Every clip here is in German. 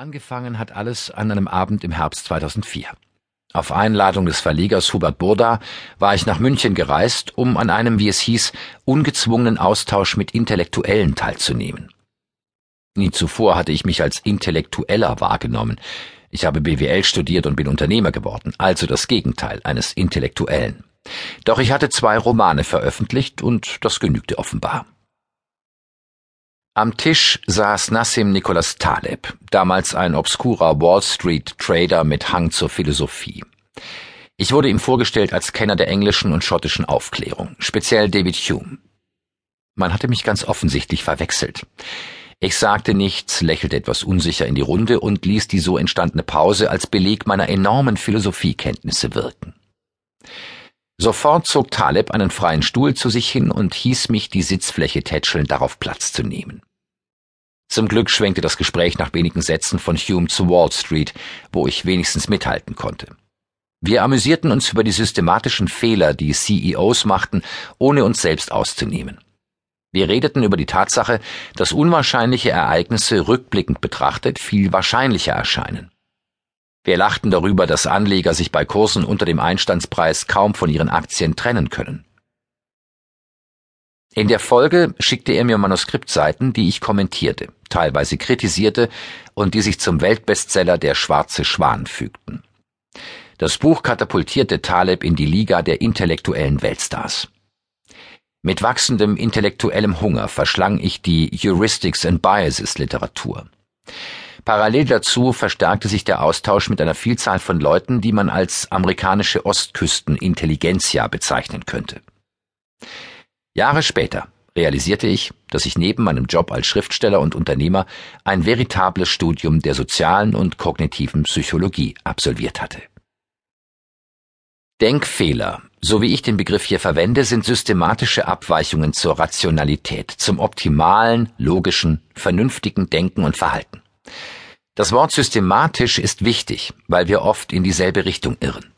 Angefangen hat alles an einem Abend im Herbst 2004. Auf Einladung des Verlegers Hubert Burda war ich nach München gereist, um an einem, wie es hieß, ungezwungenen Austausch mit Intellektuellen teilzunehmen. Nie zuvor hatte ich mich als Intellektueller wahrgenommen. Ich habe BWL studiert und bin Unternehmer geworden, also das Gegenteil eines Intellektuellen. Doch ich hatte zwei Romane veröffentlicht und das genügte offenbar. Am Tisch saß Nassim Nicholas Taleb, damals ein obskurer Wall Street Trader mit Hang zur Philosophie. Ich wurde ihm vorgestellt als Kenner der englischen und schottischen Aufklärung, speziell David Hume. Man hatte mich ganz offensichtlich verwechselt. Ich sagte nichts, lächelte etwas unsicher in die Runde und ließ die so entstandene Pause als Beleg meiner enormen Philosophiekenntnisse wirken. Sofort zog Taleb einen freien Stuhl zu sich hin und hieß mich die Sitzfläche tätscheln, darauf Platz zu nehmen. Zum Glück schwenkte das Gespräch nach wenigen Sätzen von Hume zu Wall Street, wo ich wenigstens mithalten konnte. Wir amüsierten uns über die systematischen Fehler, die CEOs machten, ohne uns selbst auszunehmen. Wir redeten über die Tatsache, dass unwahrscheinliche Ereignisse rückblickend betrachtet viel wahrscheinlicher erscheinen. Wir lachten darüber, dass Anleger sich bei Kursen unter dem Einstandspreis kaum von ihren Aktien trennen können. In der Folge schickte er mir Manuskriptseiten, die ich kommentierte, teilweise kritisierte und die sich zum Weltbestseller Der schwarze Schwan fügten. Das Buch katapultierte Taleb in die Liga der intellektuellen Weltstars. Mit wachsendem intellektuellem Hunger verschlang ich die Heuristics and Biases Literatur. Parallel dazu verstärkte sich der Austausch mit einer Vielzahl von Leuten, die man als amerikanische Ostküsten-Intelligenzia bezeichnen könnte. Jahre später realisierte ich, dass ich neben meinem Job als Schriftsteller und Unternehmer ein veritables Studium der sozialen und kognitiven Psychologie absolviert hatte. Denkfehler, so wie ich den Begriff hier verwende, sind systematische Abweichungen zur Rationalität, zum optimalen, logischen, vernünftigen Denken und Verhalten. Das Wort systematisch ist wichtig, weil wir oft in dieselbe Richtung irren.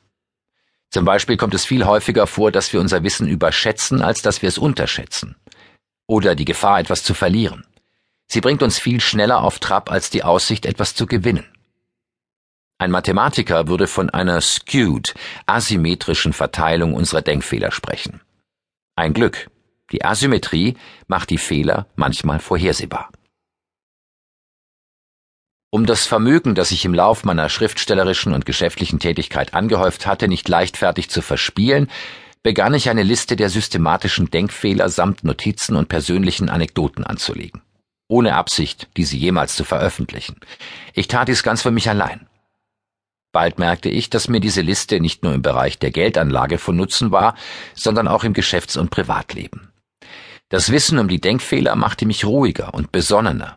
Zum Beispiel kommt es viel häufiger vor, dass wir unser Wissen überschätzen, als dass wir es unterschätzen. Oder die Gefahr, etwas zu verlieren. Sie bringt uns viel schneller auf Trab als die Aussicht, etwas zu gewinnen. Ein Mathematiker würde von einer skewed, asymmetrischen Verteilung unserer Denkfehler sprechen. Ein Glück. Die Asymmetrie macht die Fehler manchmal vorhersehbar. Um das Vermögen, das ich im Lauf meiner schriftstellerischen und geschäftlichen Tätigkeit angehäuft hatte, nicht leichtfertig zu verspielen, begann ich eine Liste der systematischen Denkfehler samt Notizen und persönlichen Anekdoten anzulegen. Ohne Absicht, diese jemals zu veröffentlichen. Ich tat dies ganz für mich allein. Bald merkte ich, dass mir diese Liste nicht nur im Bereich der Geldanlage von Nutzen war, sondern auch im Geschäfts- und Privatleben. Das Wissen um die Denkfehler machte mich ruhiger und besonnener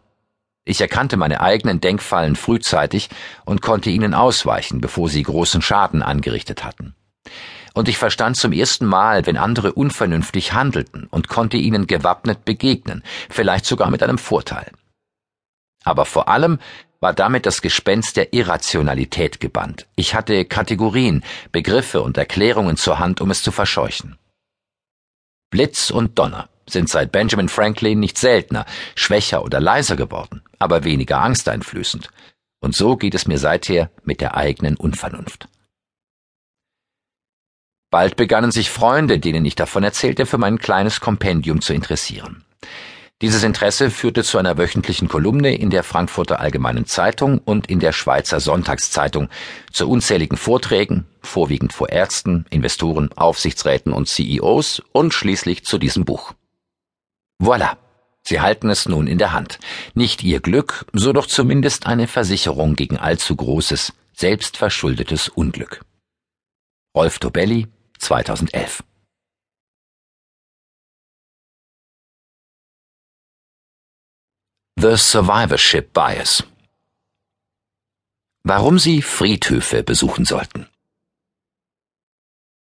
ich erkannte meine eigenen Denkfallen frühzeitig und konnte ihnen ausweichen, bevor sie großen Schaden angerichtet hatten. Und ich verstand zum ersten Mal, wenn andere unvernünftig handelten und konnte ihnen gewappnet begegnen, vielleicht sogar mit einem Vorteil. Aber vor allem war damit das Gespenst der Irrationalität gebannt. Ich hatte Kategorien, Begriffe und Erklärungen zur Hand, um es zu verscheuchen. Blitz und Donner sind seit Benjamin Franklin nicht seltener, schwächer oder leiser geworden, aber weniger angsteinflößend. Und so geht es mir seither mit der eigenen Unvernunft. Bald begannen sich Freunde, denen ich davon erzählte, für mein kleines Kompendium zu interessieren. Dieses Interesse führte zu einer wöchentlichen Kolumne in der Frankfurter Allgemeinen Zeitung und in der Schweizer Sonntagszeitung, zu unzähligen Vorträgen, vorwiegend vor Ärzten, Investoren, Aufsichtsräten und CEOs und schließlich zu diesem Buch. Voilà. Sie halten es nun in der Hand. Nicht Ihr Glück, so doch zumindest eine Versicherung gegen allzu großes, selbstverschuldetes Unglück. Rolf Tobelli, 2011 The Survivorship Bias Warum Sie Friedhöfe besuchen sollten.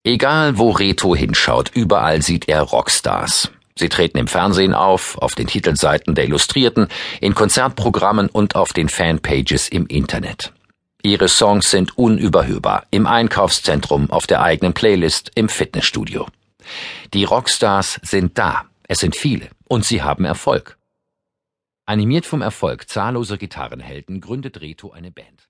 Egal wo Reto hinschaut, überall sieht er Rockstars. Sie treten im Fernsehen auf, auf den Titelseiten der Illustrierten, in Konzertprogrammen und auf den Fanpages im Internet. Ihre Songs sind unüberhörbar, im Einkaufszentrum, auf der eigenen Playlist, im Fitnessstudio. Die Rockstars sind da, es sind viele, und sie haben Erfolg. Animiert vom Erfolg zahlloser Gitarrenhelden gründet Reto eine Band.